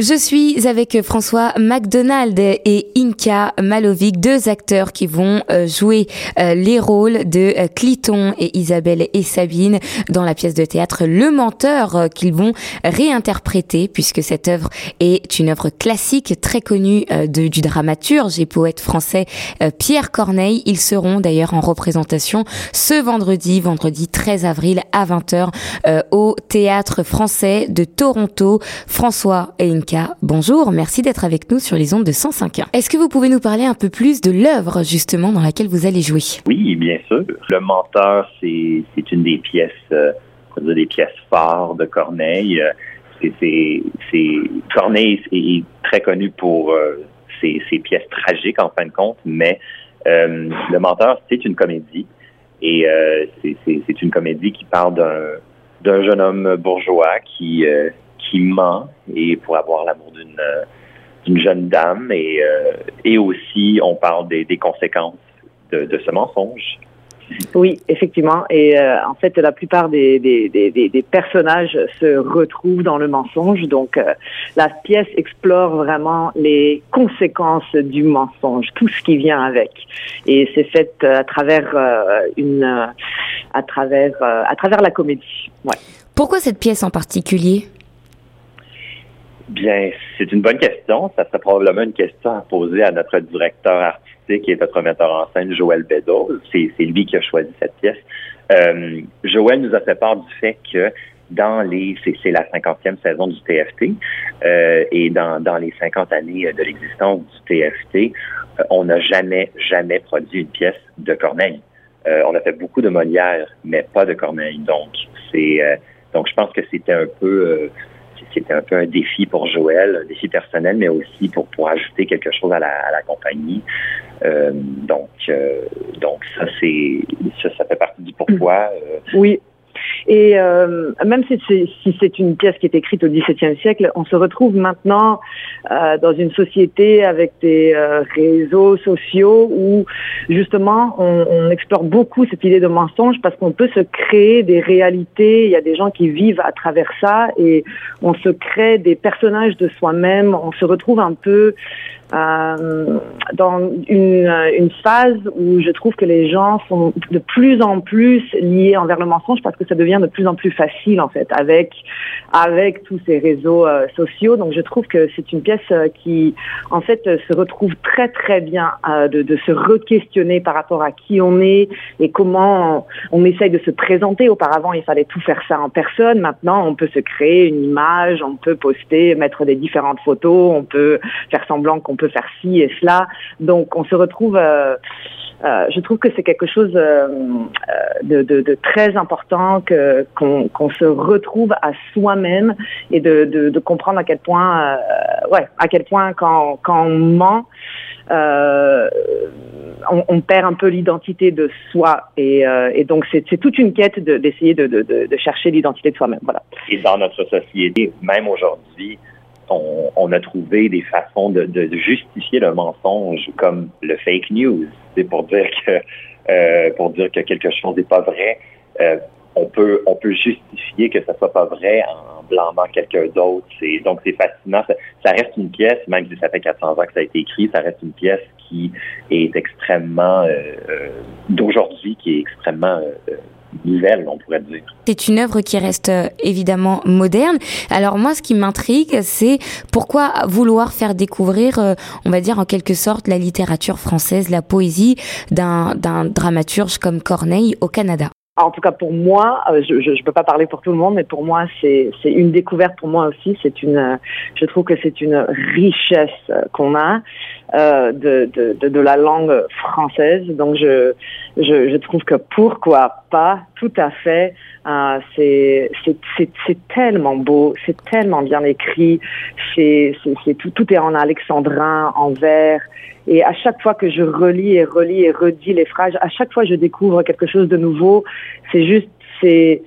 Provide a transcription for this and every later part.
Je suis avec François McDonald et Inka Malovic, deux acteurs qui vont euh, jouer euh, les rôles de euh, Cliton et Isabelle et Sabine dans la pièce de théâtre Le Menteur qu'ils vont réinterpréter puisque cette œuvre est une œuvre classique très connue du dramaturge et poète français Pierre Corneille. Ils seront d'ailleurs en représentation ce vendredi, vendredi 13 avril à 20h au théâtre français de Toronto. François et Inka bonjour, merci d'être avec nous sur les ondes de 105.1. Est-ce que vous pouvez nous parler un peu plus de l'œuvre justement dans laquelle vous allez jouer? Oui, bien sûr. Le menteur, c'est une des pièces, euh, des pièces fortes de Corneille. Euh, Corneille est très connu pour euh, ses, pièces tragiques en fin de compte, mais le menteur, c'est une comédie et c'est une comédie qui parle d'un jeune homme bourgeois qui qui ment et pour avoir l'amour d'une euh, d'une jeune dame et, euh, et aussi on parle des, des conséquences de, de, ce mensonge. Oui, effectivement. Et euh, en fait, la plupart des, des, des, des, personnages se retrouvent dans le mensonge. Donc, la pièce explore vraiment les conséquences du mensonge, tout ce qui vient avec. Et c'est fait à travers une, à travers, à travers la comédie. Ouais. Pourquoi cette pièce en particulier? Bien, c'est une bonne question. Ça serait probablement une question à poser à notre directeur artistique et notre metteur en scène, Joël Bedos. C'est, lui qui a choisi cette pièce. Euh, Joël nous a fait part du fait que dans les, c'est, la cinquantième saison du TFT euh, et dans, dans les 50 années de l'existence du TFT, euh, on n'a jamais, jamais produit une pièce de Corneille. Euh, on a fait beaucoup de Molière, mais pas de Corneille. Donc, c'est, donc je pense que c'était un peu c'était un peu un défi pour Joël, un défi personnel, mais aussi pour, pour ajouter quelque chose à la, à la compagnie. Euh, donc, euh, donc ça, c'est ça, ça fait partie du pourquoi. Euh, oui, et euh, même si c'est, une pièce qui est écrite au XVIIe siècle, on se retrouve maintenant euh, dans une société avec des euh, réseaux sociaux où justement on, on, explore beaucoup cette idée de mensonge parce qu'on peut se créer des réalités. Il y a des gens qui vivent à travers ça et on se crée des personnages de soi-même. On se retrouve un peu euh, dans une, une, phase où je trouve que les gens sont de plus en plus liés envers le mensonge parce que ça devient de plus en plus facile en fait avec avec tous ces réseaux euh, sociaux. Donc je trouve que c'est une pièce euh, qui en fait se retrouve très très bien de, de, se re-questionner par rapport à qui on est et comment on, on essaye de se présenter. Auparavant il fallait tout faire ça en personne. Maintenant on peut se créer une image, on peut poster, mettre des différentes photos, on peut faire semblant qu'on peut faire ci et cela. Donc on se retrouve, euh, euh, je trouve que c'est quelque chose euh, de, très important que qu'on se retrouve à soi-même et de, de, comprendre à quel point, ouais, à quel point quand, quand on ment, on, perd un peu l'identité de soi et, et donc c'est toute une quête d'essayer de, de, de, chercher l'identité de soi-même. Voilà. Et dans notre société, même aujourd'hui, on, a trouvé des façons de, justifier le mensonge comme le fake news, c'est pour dire que euh, pour dire que quelque chose n'est pas vrai. Euh, on peut on peut justifier que ça soit pas vrai en blâmant quelqu'un d'autre. C'est donc c'est fascinant. Ça, reste une pièce, même si ça fait 400 ans que ça a été écrit, ça reste une pièce qui est extrêmement euh, d'aujourd'hui, qui est extrêmement nouvelle, on pourrait dire. C'est une œuvre qui reste euh, évidemment moderne. Alors moi, ce qui m'intrigue, c'est pourquoi vouloir faire découvrir, euh, on va dire en quelque sorte, la littérature française, la poésie d'un dramaturge comme Corneille au Canada en tout cas pour moi, euh, je ne peux pas parler pour tout le monde, mais pour moi c'est c'est une découverte pour moi aussi. C'est une, je trouve que c'est une richesse qu'on a euh, de, de, de la langue française. Donc je je, je trouve que pourquoi pas, tout à fait. Euh, c'est c'est tellement beau, c'est tellement bien écrit. C'est tout tout est en alexandrin, en vers. Et à chaque fois que je relis et relis et redis les phrases, à chaque fois je découvre quelque chose de nouveau. C'est juste, c'est,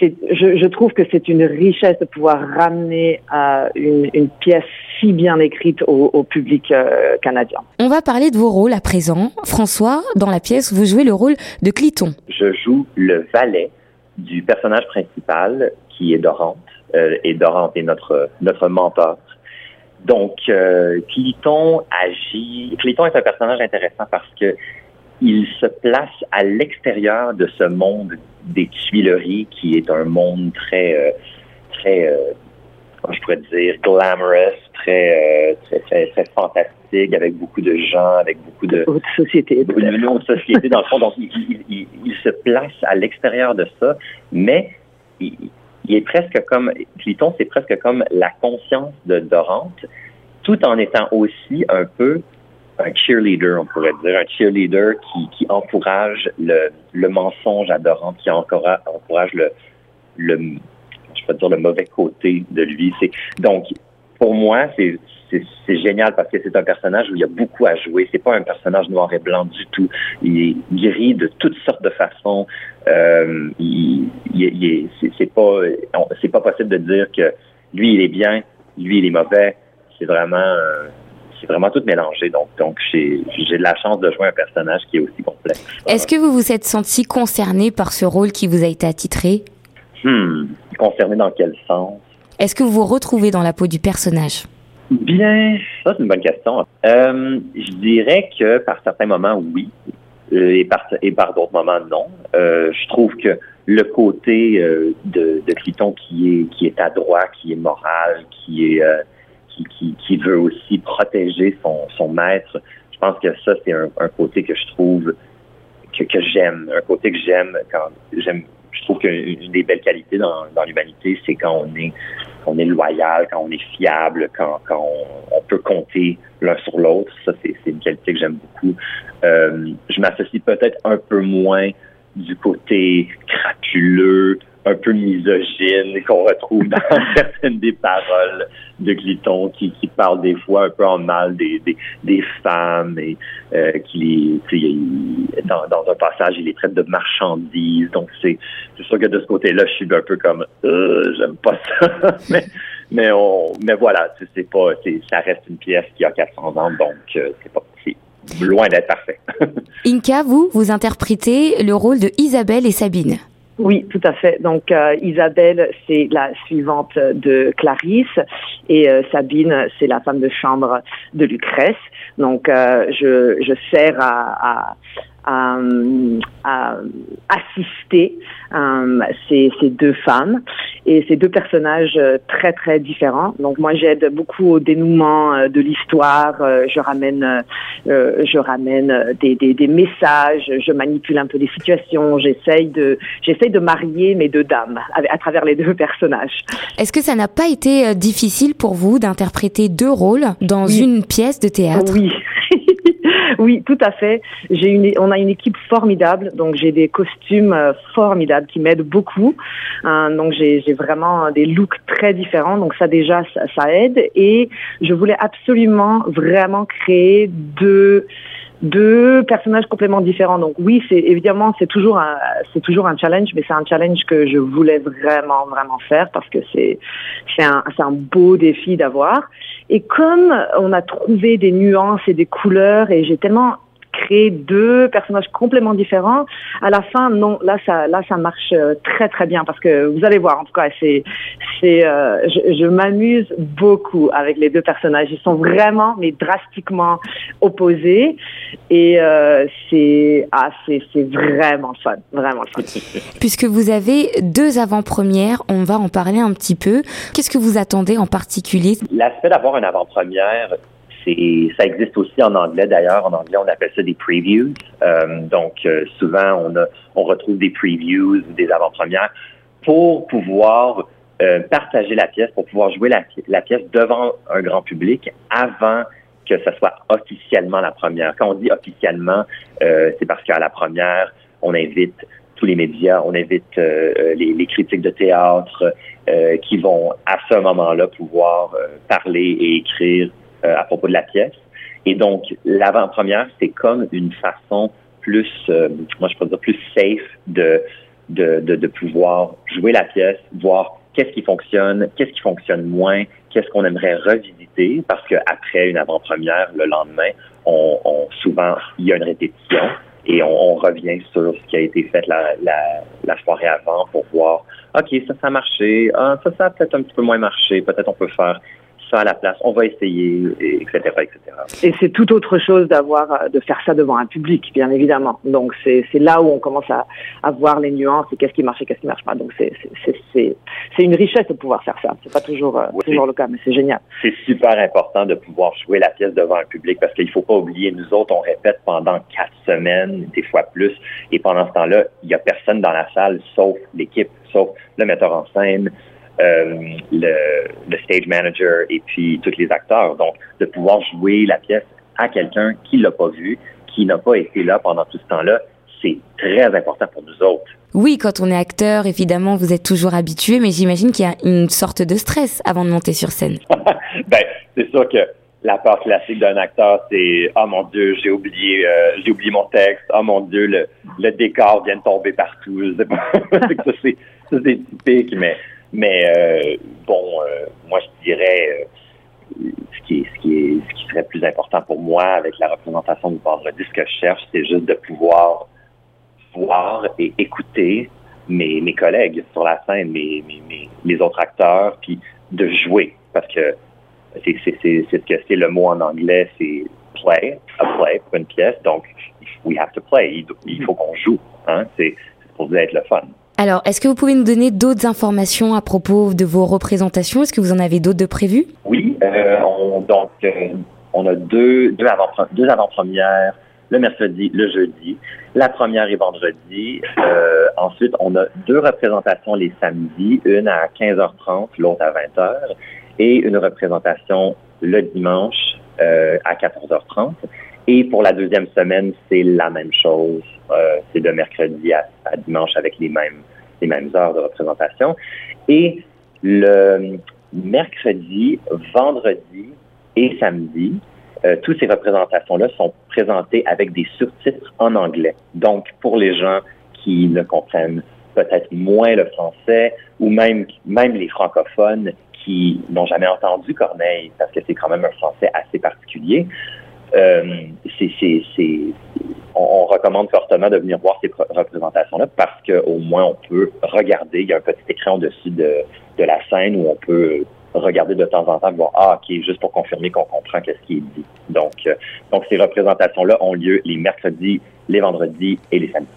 je, je, trouve que c'est une richesse de pouvoir ramener euh, une, une, pièce si bien écrite au, au public euh, canadien. On va parler de vos rôles à présent. François, dans la pièce, vous jouez le rôle de Cliton. Je joue le valet du personnage principal qui est Dorante. Euh, et Dorante est notre, notre mentor. donc, euh, Cliton agit. Cliton est un personnage intéressant parce que il se place à l'extérieur de ce monde des Tuileries, qui est un monde très, euh, très, euh, je pourrais dire, glamorous, très, très, très, fantastique, avec beaucoup de gens, avec beaucoup de haute société, une haute société dans le fond. Donc, il, il, il se place à l'extérieur de ça, mais il, il est presque comme, Cliton, c'est presque comme la conscience de Dorante, tout en étant aussi un peu un cheerleader, on pourrait dire, un cheerleader qui, encourage le, mensonge à Dorante, qui encourage, encourage le, peux dire, le mauvais côté de lui. C'est, donc, pour moi, c'est, c'est, génial parce que c'est un personnage où il y a beaucoup à jouer. C'est pas un personnage noir et blanc du tout. Il est gris de toutes sortes de façons. Euh, il, c'est, pas, c'est pas possible de dire que lui il est bien, lui il est mauvais. C'est vraiment, euh, c'est vraiment tout mélangé. Donc, donc j'ai, de la chance de jouer un personnage qui est aussi complexe. Est-ce que vous vous êtes senti concerné par ce rôle qui vous a été attitré? Hmm. Concerné dans quel sens? Est-ce que vous vous retrouvez dans la peau du personnage? Bien, ça c'est une bonne question. Euh, je dirais que par certains moments, oui, euh, et par, et par d'autres moments, non. Euh, je trouve que le côté euh, de, de Cliton qui est qui est adroit, qui est moral, qui est qui, veut aussi protéger son, maître, je pense que ça c'est un, côté que je trouve que, j'aime, un côté que j'aime quand j'aime je trouve qu'une des belles qualités dans, l'humanité, c'est quand on est loyal, quand on est fiable, quand, on peut compter l'un sur l'autre. Ça, c'est une qualité que j'aime beaucoup. Euh, je m'associe peut-être un peu moins du côté crapuleux, un peu misogyne qu'on retrouve dans certaines des paroles de Gliton qui, qui parle des fois un peu en mal des, des, des femmes et euh, qui les, dans, dans un passage il les traite de marchandises donc c'est c'est sûr que de ce côté-là je suis un peu comme euh, j'aime pas ça mais mais on mais voilà c'est pas ça reste une pièce qui a 400 ans donc euh, c'est pas loin d'être parfait. Inka, vous, vous interprétez le rôle de Isabelle et Sabine. Oui, tout à fait. Donc euh, Isabelle, c'est la suivante de Clarisse et euh, Sabine, c'est la femme de chambre de Lucrèce. Donc euh, je, sers à, à, assister ces, ces, deux femmes et ces deux personnages très très différents. Donc moi j'aide beaucoup au dénouement de l'histoire. Je ramène je ramène des, des, des, messages. Je manipule un peu les situations. J'essaye de j'essaye de marier mes deux dames à, à travers les deux personnages. Est-ce que ça n'a pas été difficile pour vous d'interpréter deux rôles dans oui. une pièce de théâtre? Oui. oui, tout à fait. J'ai une, on a une équipe formidable, donc j'ai des costumes formidables qui m'aident beaucoup. Euh, donc j'ai vraiment des looks très différents, donc ça déjà ça, ça, aide. Et je voulais absolument vraiment créer deux deux personnages complètement différents. Donc oui, c'est évidemment c'est toujours un c'est toujours un challenge, mais c'est un challenge que je voulais vraiment vraiment faire parce que c'est c'est un c'est un beau défi d'avoir. Et comme on a trouvé des nuances et des couleurs et j'ai tellement créé deux personnages complètement différents. À la fin, non, là ça, là ça marche très très bien parce que vous allez voir. En tout cas, c'est, c'est, euh, je, je m'amuse beaucoup avec les deux personnages. Ils sont vraiment, mais drastiquement opposés et euh, c'est, ah, c'est, c'est vraiment fun, vraiment fun. Puisque vous avez deux avant-premières, on va en parler un petit peu. Qu'est-ce que vous attendez en particulier? L'aspect d'avoir une avant-première ça existe aussi en anglais d'ailleurs. En anglais, on appelle ça des previews. Euh, donc, euh, souvent, on, on retrouve des previews ou des avant-premières pour pouvoir euh, partager la pièce, pour pouvoir jouer la, la, pièce devant un grand public avant que ce soit officiellement la première. Quand on dit officiellement, c'est parce qu'à la première, on invite tous les médias, on invite les, critiques de théâtre qui vont à ce moment-là pouvoir parler et écrire euh, à propos de la pièce. Et donc, l'avant-première, c'est comme une façon plus, euh, moi je peux dire plus safe de, de, de, pouvoir jouer la pièce, voir qu'est-ce qui fonctionne, qu'est-ce qui fonctionne moins, qu'est-ce qu'on aimerait revisiter, parce qu'après une avant-première, le lendemain, on, on, souvent, il y a une répétition et on, on, revient sur ce qui a été fait la, la, la soirée avant pour voir, OK, ça, ça a marché, ah, ça, ça a peut-être un petit peu moins marché, peut-être on peut faire ça à la place, on va essayer, etc., etc. Et c'est tout autre chose d'avoir, de faire ça devant un public, bien évidemment. Donc c'est là où on commence à, à voir les nuances et qu'est-ce qui marche et qu'est-ce qui marche pas. Donc c'est c'est une richesse de pouvoir faire ça. C'est pas toujours euh, toujours le cas, mais c'est génial. C'est super important de pouvoir jouer la pièce devant un public parce qu'il faut pas oublier, nous autres, on répète pendant quatre semaines, des fois plus, et pendant ce temps-là, il y a personne dans la salle sauf l'équipe, sauf le metteur en scène, euh, le, le, stage manager et puis tous les acteurs. Donc, de pouvoir jouer la pièce à quelqu'un qui l'a pas vu, qui n'a pas été là pendant tout ce temps-là, c'est très important pour nous autres. Oui, quand on est acteur, évidemment, vous êtes toujours habitué, mais j'imagine qu'il y a une sorte de stress avant de monter sur scène. ben, c'est sûr que la part classique d'un acteur, c'est oh mon Dieu, j'ai oublié, euh, j'ai oublié mon texte. Oh mon Dieu, le, le décor vient de tomber partout. Je sais pas. ça c'est c'est typique, mais mais euh, bon, euh, moi je dirais ce qui ce qui est ce qui serait plus important pour moi avec la représentation du vendredi, ce que je cherche, c'est juste de pouvoir voir et écouter mes, mes collègues sur la scène, mes, mes, mes, autres acteurs, puis de jouer. Parce que c'est ce que c'est le mot en anglais, c'est play, a play pour une pièce. Donc, we have to play. Il, faut qu'on joue. Hein? C'est pour être le fun. Alors, est-ce que vous pouvez nous donner d'autres informations à propos de vos représentations? Est-ce que vous en avez d'autres de prévues? Oui, euh, on, donc euh, on a deux, deux avant-premières le mercredi, le jeudi. La première est vendredi. Euh, ensuite, on a deux représentations les samedis, une à 15h30, l'autre à 20h, et une représentation le dimanche à 14h30. Et pour la deuxième semaine, c'est la même chose. Euh, c'est de mercredi à, dimanche avec les mêmes, les mêmes heures de représentation. Et le mercredi, vendredi et samedi, euh, toutes ces représentations-là sont présentées avec des surtitres en anglais. Donc, pour les gens qui ne comprennent peut-être moins le français ou même, même les francophones qui n'ont jamais entendu Corneille, parce que c'est quand même un français assez particulier, euh, on, on, recommande fortement de venir voir ces représentations-là parce qu'au moins on peut regarder, il y a un petit écran au-dessus de, de la scène où on peut regarder de temps en temps, voir ah ok juste pour confirmer qu'on comprend qu'est-ce qui est dit. Donc euh, donc ces représentations-là ont lieu les mercredis, les vendredis et les samedis.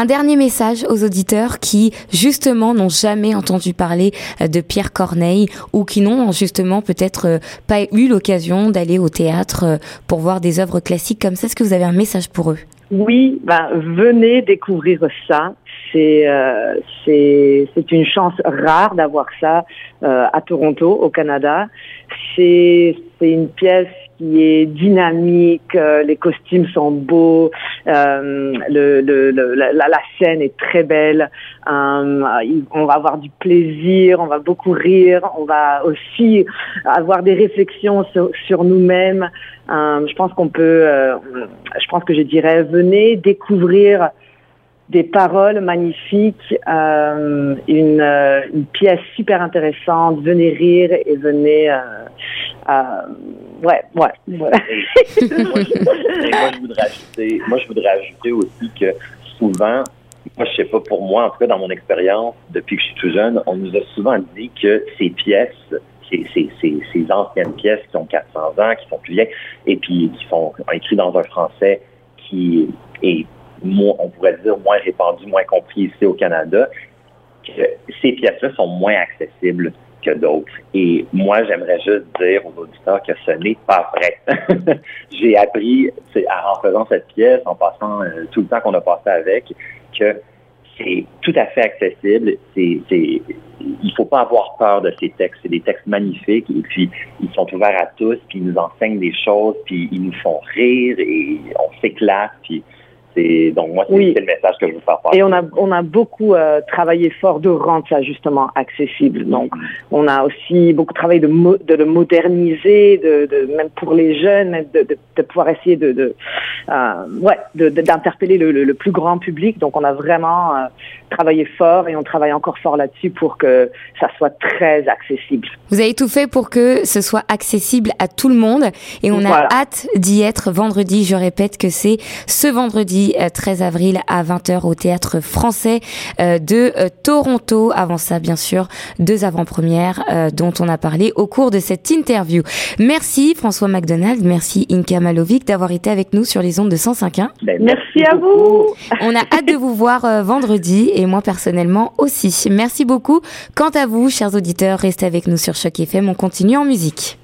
Un dernier message aux auditeurs qui, justement, n'ont jamais entendu parler euh, de Pierre Corneille ou qui n'ont, justement, peut-être euh, pas eu l'occasion d'aller au théâtre pour voir des œuvres classiques comme ça. Est-ce que vous avez un message pour eux? Oui, ben, venez découvrir ça. C'est euh, c'est une chance rare d'avoir ça euh, à Toronto, au Canada. C'est une pièce qui est dynamique, euh, les costumes sont beaux, euh, le, le, la, la, scène est très belle, euh, on va avoir du plaisir, on va beaucoup rire, on va aussi avoir des réflexions sur, sur nous-mêmes. je pense qu'on peut, je pense que je dirais, venez découvrir des paroles magnifiques, euh, une, euh, une, pièce super intéressante. Venez rire et venez. Euh, euh ouais, ouais. moi, je voudrais ajouter, moi, je voudrais ajouter aussi que souvent, moi, je sais pas, pour moi, en tout cas, dans mon expérience, depuis que je suis tout jeune, on nous a souvent dit que ces pièces, ces, ces, ces, ces anciennes pièces qui ont 400 ans, qui sont plus vieilles, et puis qui sont écrites dans un français qui est on pourrait dire, moins répandu, moins compris ici au Canada, que ces pièces-là sont moins accessibles que d'autres. Et moi, j'aimerais juste dire aux auditeurs que ce n'est pas vrai. J'ai appris, en faisant cette pièce, en passant euh, tout le temps qu'on a passé avec, que c'est tout à fait accessible. C'est, c'est, il faut pas avoir peur de ces textes. C'est des textes magnifiques et puis ils sont ouverts à tous, puis ils nous enseignent des choses, puis ils nous font rire et on s'éclate. Puis donc moi c'est le message que je veux faire passer. Et on a on a beaucoup euh, travaillé fort de rendre ça justement accessible. Donc on a aussi beaucoup travaillé de de le moderniser, de, de même pour les jeunes, de, de, de pouvoir essayer de, de euh, ouais d'interpeller le, le, plus grand public. Donc on a vraiment euh, travaillé fort et on travaille encore fort là-dessus pour que ça soit très accessible. Vous avez tout fait pour que ce soit accessible à tout le monde et on a hâte d'y être vendredi. Je répète que c'est ce vendredi vendredi 13 avril à 20h au théâtre français de Toronto. Avant ça, bien sûr, deux avant-premières dont on a parlé au cours de cette interview. Merci François McDonald, merci Inka Malovic d'avoir été avec nous sur les ondes de 105.1. Ben, merci à vous. On a hâte de vous voir vendredi et moi personnellement aussi. Merci beaucoup. Quant à vous, chers auditeurs, restez avec nous sur Choc FM. On continue en musique.